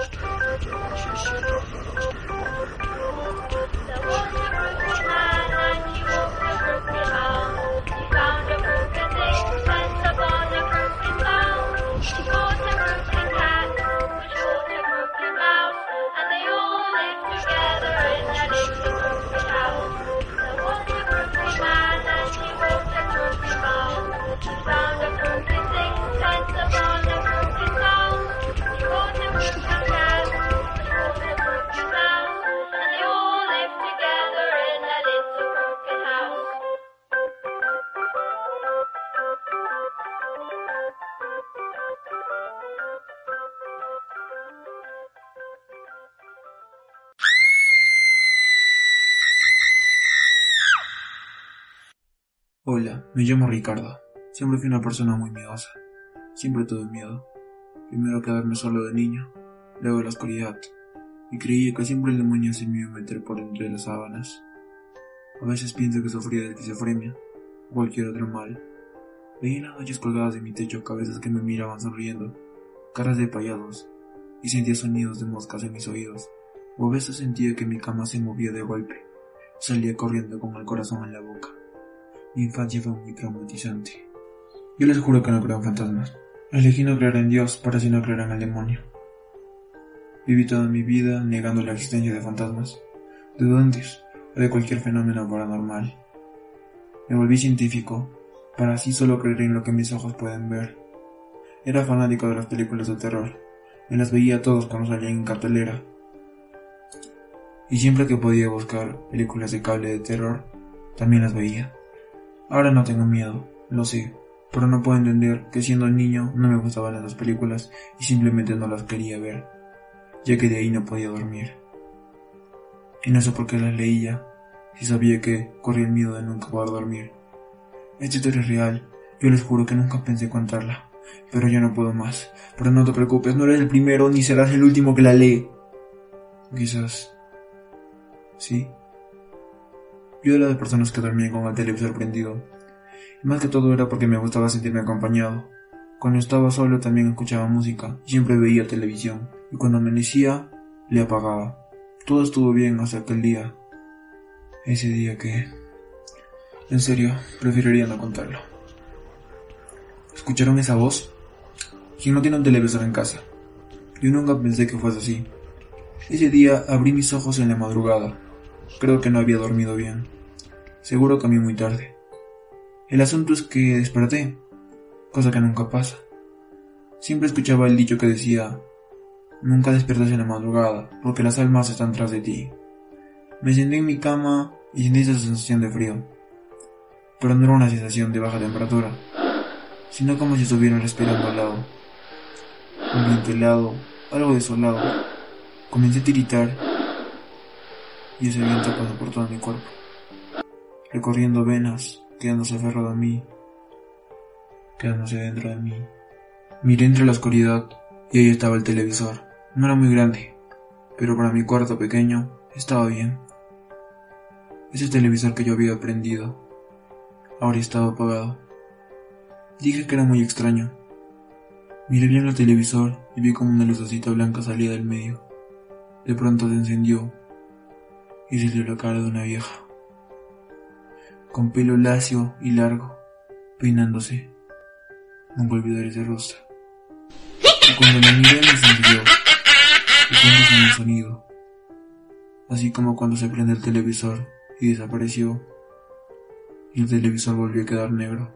Monster. Hola, me llamo Ricardo. Siempre fui una persona muy miedosa. Siempre tuve miedo. Primero quedarme solo de niño, luego la oscuridad. Y creía que siempre el demonio se me iba a meter por entre las sábanas. A veces pienso que sufría de esquizofrenia o cualquier otro mal. Veía las noches colgadas de mi techo cabezas que me miraban sonriendo, caras de payasos, y sentía sonidos de moscas en mis oídos. O a veces sentía que mi cama se movía de golpe. Salía corriendo con el corazón en la boca. Mi infancia fue muy traumatizante. Yo les juro que no creo en fantasmas. Elegí no creer en Dios para así no creer en el demonio. Viví toda mi vida negando la existencia de fantasmas, de duendes o de cualquier fenómeno paranormal. Me volví científico para así solo creer en lo que mis ojos pueden ver. Era fanático de las películas de terror. Me las veía todos cuando salían en cartelera. Y siempre que podía buscar películas de cable de terror, también las veía. Ahora no tengo miedo, lo sé, pero no puedo entender que siendo niño no me gustaban esas películas y simplemente no las quería ver, ya que de ahí no podía dormir. Y no sé por qué las leía, si sabía que corría el miedo de nunca poder dormir. Esta historia es real, yo les juro que nunca pensé contarla, pero ya no puedo más. Pero no te preocupes, no eres el primero ni serás el último que la lee. Quizás. Sí. Yo era de personas que dormían con el televisor prendido. Y más que todo era porque me gustaba sentirme acompañado. Cuando estaba solo también escuchaba música y siempre veía televisión. Y cuando amanecía, le apagaba. Todo estuvo bien hasta aquel día. Ese día que... En serio, preferiría no contarlo. ¿Escucharon esa voz? ¿Quién no tiene un televisor en casa? Yo nunca pensé que fuese así. Ese día abrí mis ojos en la madrugada Creo que no había dormido bien. Seguro comí muy tarde. El asunto es que desperté, cosa que nunca pasa. Siempre escuchaba el dicho que decía, nunca despiertas en la madrugada, porque las almas están tras de ti. Me senté en mi cama y sentí esa sensación de frío. Pero no era una sensación de baja temperatura, sino como si estuviera respirando al lado. Un viento algo desolado. Comencé a tiritar y ese viento pasó por todo mi cuerpo, recorriendo venas, quedándose aferrado a mí, quedándose dentro de mí. Miré entre la oscuridad y ahí estaba el televisor. No era muy grande, pero para mi cuarto pequeño estaba bien. Ese televisor que yo había prendido ahora estaba apagado. Dije que era muy extraño. Miré bien el televisor y vi como una lucecita blanca salía del medio. De pronto se encendió y se la cara de una vieja, con pelo lacio y largo, peinándose. Nunca olvidaré ese rostro. Y cuando la miré me sintió, y un sonido, así como cuando se prende el televisor y desapareció, y el televisor volvió a quedar negro.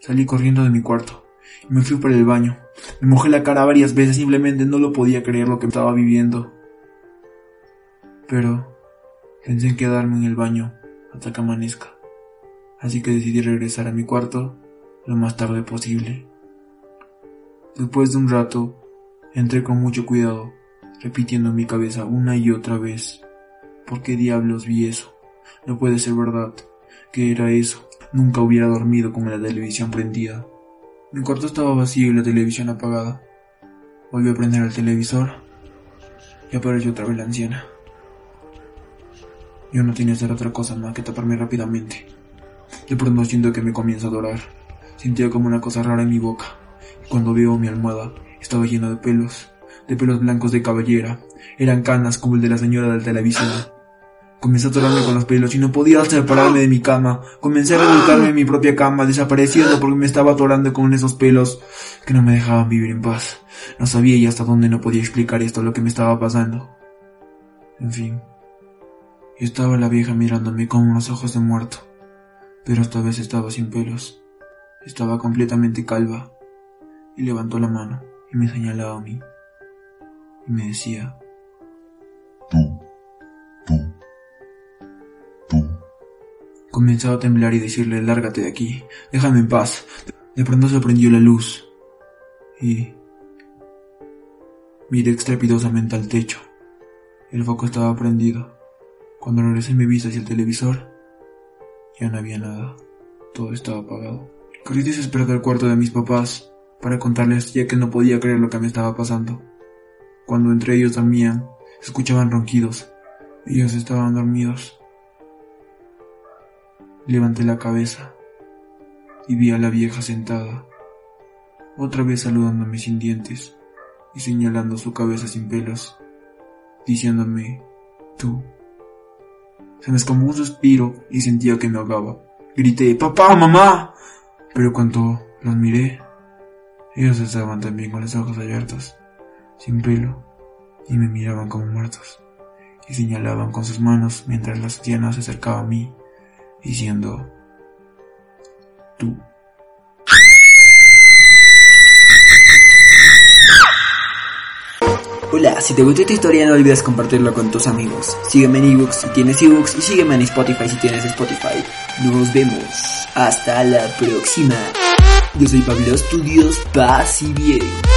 Salí corriendo de mi cuarto y me fui por el baño. Me mojé la cara varias veces, simplemente no lo podía creer lo que estaba viviendo pero pensé en quedarme en el baño hasta que amanezca, así que decidí regresar a mi cuarto lo más tarde posible. Después de un rato, Entré con mucho cuidado, repitiendo en mi cabeza una y otra vez. ¿Por qué diablos vi eso? No puede ser verdad. ¿Qué era eso? Nunca hubiera dormido con la televisión prendida. Mi cuarto estaba vacío y la televisión apagada. Volví a prender el televisor y apareció otra vez la anciana. Yo no tenía que hacer otra cosa más que taparme rápidamente. De pronto siento que me comienza a dorar. Sentía como una cosa rara en mi boca. Cuando veo mi almohada, estaba llena de pelos. De pelos blancos de cabellera. Eran canas como el de la señora del televisor. Comencé a atorarme con los pelos y no podía separarme de mi cama. Comencé a revolcarme en mi propia cama, desapareciendo porque me estaba atorando con esos pelos que no me dejaban vivir en paz. No sabía y hasta dónde no podía explicar esto lo que me estaba pasando. En fin. Estaba la vieja mirándome con unos ojos de muerto. Pero esta vez estaba sin pelos. Estaba completamente calva. Y levantó la mano y me señalaba a mí. Y me decía... Tú, tú, Comenzaba a temblar y decirle, lárgate de aquí, déjame en paz. De pronto se prendió la luz y miré estrepidosamente al techo. El foco estaba prendido. Cuando regresé mi vista hacia el televisor, ya no había nada. Todo estaba apagado. Corrí desesperado al cuarto de mis papás para contarles ya que no podía creer lo que me estaba pasando. Cuando entre ellos dormían, escuchaban ronquidos. Ellos estaban dormidos. Levanté la cabeza y vi a la vieja sentada, otra vez saludándome sin dientes y señalando su cabeza sin pelos, diciéndome, tú. Se me escamó un suspiro y sentía que me ahogaba. Grité, papá, mamá. Pero cuando los miré, ellos estaban también con los ojos abiertos, sin pelo, y me miraban como muertos, y señalaban con sus manos mientras la anciana se acercaba a mí diciendo, tú. Hola, si te gustó esta historia no olvides compartirlo con tus amigos. Sígueme en ebooks si tienes ebooks y sígueme en Spotify si tienes Spotify. Nos vemos. Hasta la próxima. Yo soy Pablo Studios. Paz y bien.